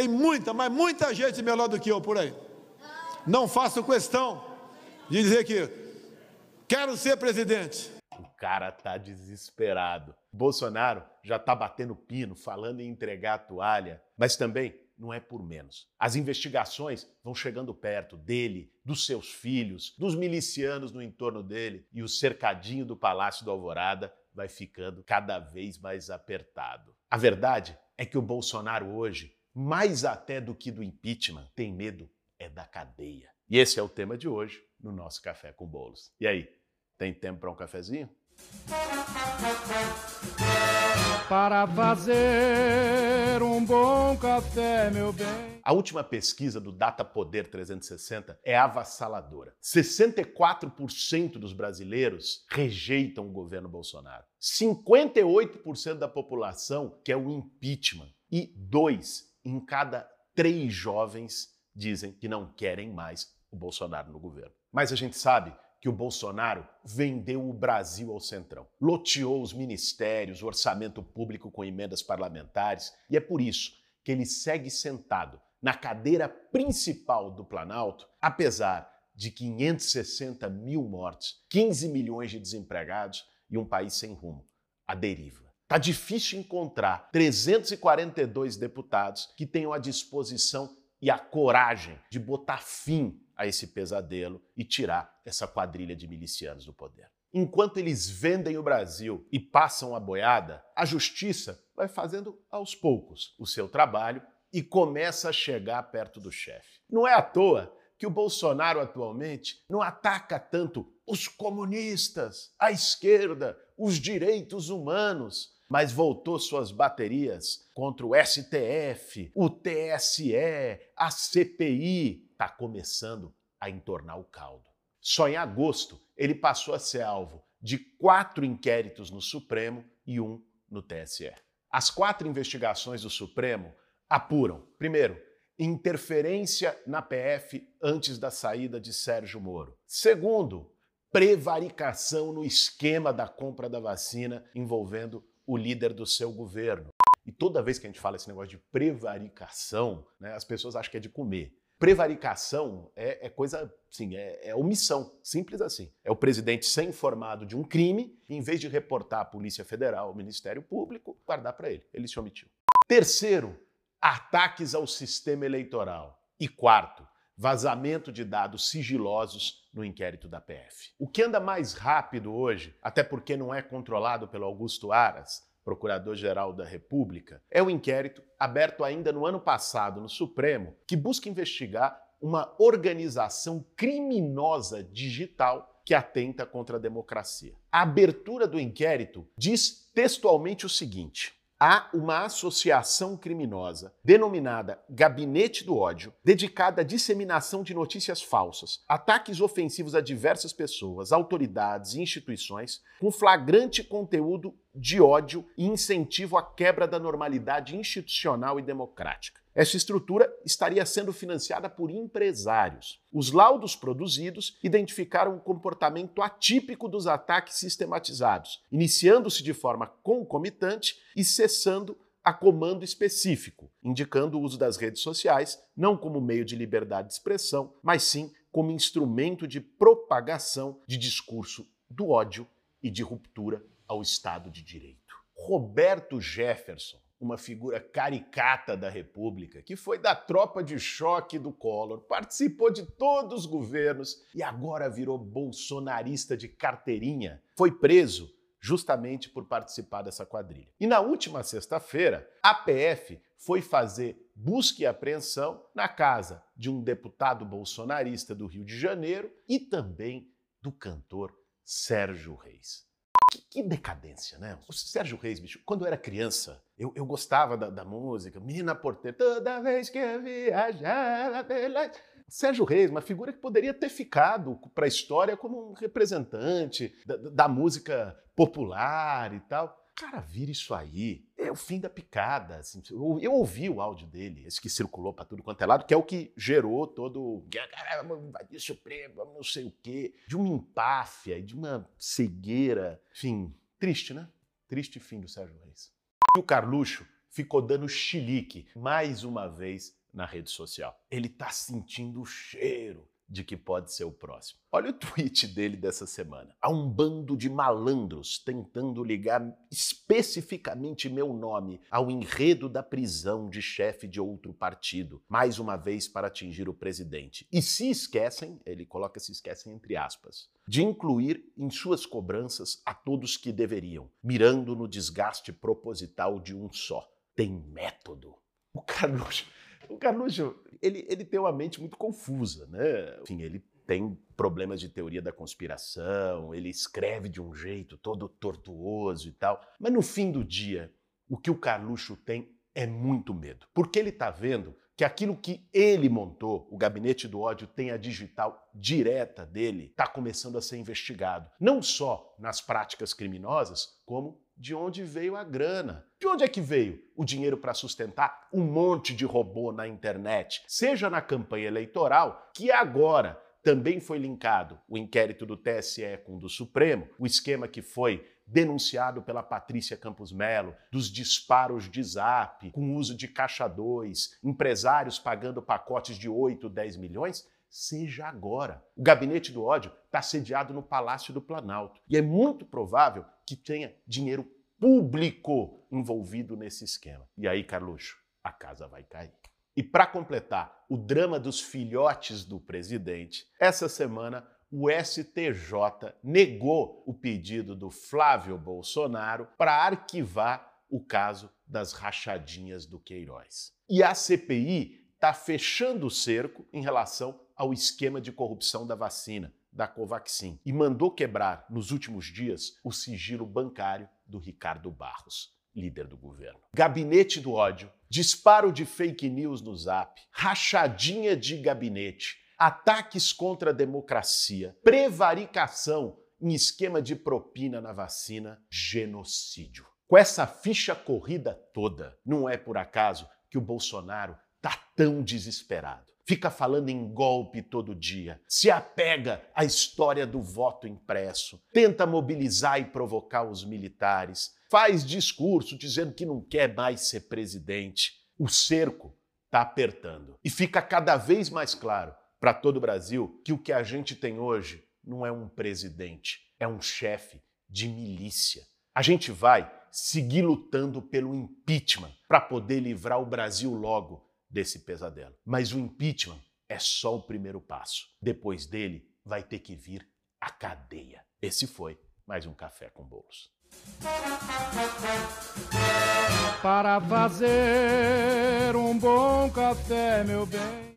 Tem muita, mas muita gente melhor do que eu por aí. Não faço questão de dizer que quero ser presidente. O cara tá desesperado. Bolsonaro já tá batendo pino, falando em entregar a toalha, mas também não é por menos. As investigações vão chegando perto dele, dos seus filhos, dos milicianos no entorno dele e o cercadinho do Palácio do Alvorada vai ficando cada vez mais apertado. A verdade é que o Bolsonaro hoje, mais até do que do impeachment, tem medo é da cadeia. E esse é o tema de hoje no nosso Café com Bolos. E aí, tem tempo para um cafezinho? Para fazer um bom café, meu bem. A última pesquisa do Data Poder 360 é avassaladora. 64% dos brasileiros rejeitam o governo Bolsonaro. 58% da população quer o impeachment. E dois em cada três jovens dizem que não querem mais o Bolsonaro no governo. Mas a gente sabe que o Bolsonaro vendeu o Brasil ao Centrão. Loteou os ministérios, o orçamento público com emendas parlamentares, e é por isso que ele segue sentado na cadeira principal do Planalto, apesar de 560 mil mortes, 15 milhões de desempregados e um país sem rumo, a deriva. Tá difícil encontrar 342 deputados que tenham a disposição e a coragem de botar fim a esse pesadelo e tirar essa quadrilha de milicianos do poder. Enquanto eles vendem o Brasil e passam a boiada, a justiça vai fazendo aos poucos o seu trabalho e começa a chegar perto do chefe. Não é à toa que o Bolsonaro atualmente não ataca tanto os comunistas, a esquerda, os direitos humanos, mas voltou suas baterias contra o STF, o TSE, a CPI. Está começando a entornar o caldo. Só em agosto, ele passou a ser alvo de quatro inquéritos no Supremo e um no TSE. As quatro investigações do Supremo apuram, primeiro, interferência na PF antes da saída de Sérgio Moro. Segundo, prevaricação no esquema da compra da vacina envolvendo o líder do seu governo. E toda vez que a gente fala esse negócio de prevaricação, né, as pessoas acham que é de comer. Prevaricação é, é coisa, sim, é, é, omissão, simples assim. É o presidente ser informado de um crime, e, em vez de reportar à Polícia Federal, ao Ministério Público, guardar para ele. Ele se omitiu. Terceiro, ataques ao sistema eleitoral. E quarto, vazamento de dados sigilosos no inquérito da PF. O que anda mais rápido hoje, até porque não é controlado pelo Augusto Aras, Procurador-Geral da República, é o inquérito aberto ainda no ano passado no Supremo, que busca investigar uma organização criminosa digital que atenta contra a democracia. A abertura do inquérito diz textualmente o seguinte: há uma associação criminosa denominada Gabinete do Ódio, dedicada à disseminação de notícias falsas, ataques ofensivos a diversas pessoas, autoridades e instituições, com flagrante conteúdo de ódio e incentivo à quebra da normalidade institucional e democrática. Essa estrutura estaria sendo financiada por empresários. Os laudos produzidos identificaram um comportamento atípico dos ataques sistematizados, iniciando-se de forma concomitante e cessando a comando específico, indicando o uso das redes sociais não como meio de liberdade de expressão, mas sim como instrumento de propagação de discurso do ódio e de ruptura ao Estado de Direito. Roberto Jefferson uma figura caricata da República, que foi da tropa de choque do Collor, participou de todos os governos e agora virou bolsonarista de carteirinha, foi preso justamente por participar dessa quadrilha. E na última sexta-feira, a PF foi fazer busca e apreensão na casa de um deputado bolsonarista do Rio de Janeiro e também do cantor Sérgio Reis. Que, decadência, né? O Sérgio Reis, bicho, quando eu era criança, eu, eu gostava da, da, música, Menina Porteira, toda vez que eu viajar pela... Sérgio Reis, uma figura que poderia ter ficado para a história como um representante da, da música popular e tal cara vira isso aí, é o fim da picada. Assim, eu, eu, ouvi o áudio dele, esse que circulou para tudo quanto é lado, que é o que gerou todo. Vamos invadir o Supremo, não sei o quê, de uma empáfia de uma cegueira. Enfim, triste, né? Triste fim do Sérgio Reis. E o Carluxo ficou dando chilique mais uma vez na rede social. Ele está sentindo o cheiro de que pode ser o próximo. Olha o tweet dele dessa semana. Há um bando de malandros tentando ligar especificamente meu nome ao enredo da prisão de chefe de outro partido, mais uma vez para atingir o presidente. E se esquecem, ele coloca se esquecem entre aspas, de incluir em suas cobranças a todos que deveriam, mirando no desgaste proposital de um só. Tem método. O Carluxo o Carluxo, ele, ele tem uma mente muito confusa, né? Enfim, ele tem problemas de teoria da conspiração, ele escreve de um jeito todo tortuoso e tal. Mas no fim do dia, o que o Carluxo tem é muito medo. Porque ele está vendo que aquilo que ele montou, o gabinete do ódio, tem a digital direta dele, está começando a ser investigado. Não só nas práticas criminosas, como de onde veio a grana. De onde é que veio o dinheiro para sustentar um monte de robô na internet? Seja na campanha eleitoral, que agora também foi linkado o inquérito do TSE com o do Supremo, o esquema que foi denunciado pela Patrícia Campos Melo, dos disparos de zap, com uso de caixa 2, empresários pagando pacotes de 8, 10 milhões, seja agora. O gabinete do ódio está sediado no Palácio do Planalto e é muito provável que tenha dinheiro público envolvido nesse esquema. E aí, Carluxo, a casa vai cair. E para completar o drama dos filhotes do presidente, essa semana o STJ negou o pedido do Flávio Bolsonaro para arquivar o caso das rachadinhas do Queiroz. E a CPI está fechando o cerco em relação ao esquema de corrupção da vacina, da Covaxin, e mandou quebrar nos últimos dias o sigilo bancário do Ricardo Barros, líder do governo. Gabinete do ódio, disparo de fake news no zap, rachadinha de gabinete, ataques contra a democracia, prevaricação em esquema de propina na vacina, genocídio. Com essa ficha corrida toda, não é por acaso que o Bolsonaro tá tão desesperado fica falando em golpe todo dia, se apega à história do voto impresso, tenta mobilizar e provocar os militares, faz discurso dizendo que não quer mais ser presidente. O cerco está apertando. E fica cada vez mais claro para todo o Brasil que o que a gente tem hoje não é um presidente, é um chefe de milícia. A gente vai seguir lutando pelo impeachment para poder livrar o Brasil logo desse pesadelo. Mas o impeachment é só o primeiro passo. Depois dele, vai ter que vir a cadeia. Esse foi mais um Café com Bolos. Para fazer um bom café, meu bem.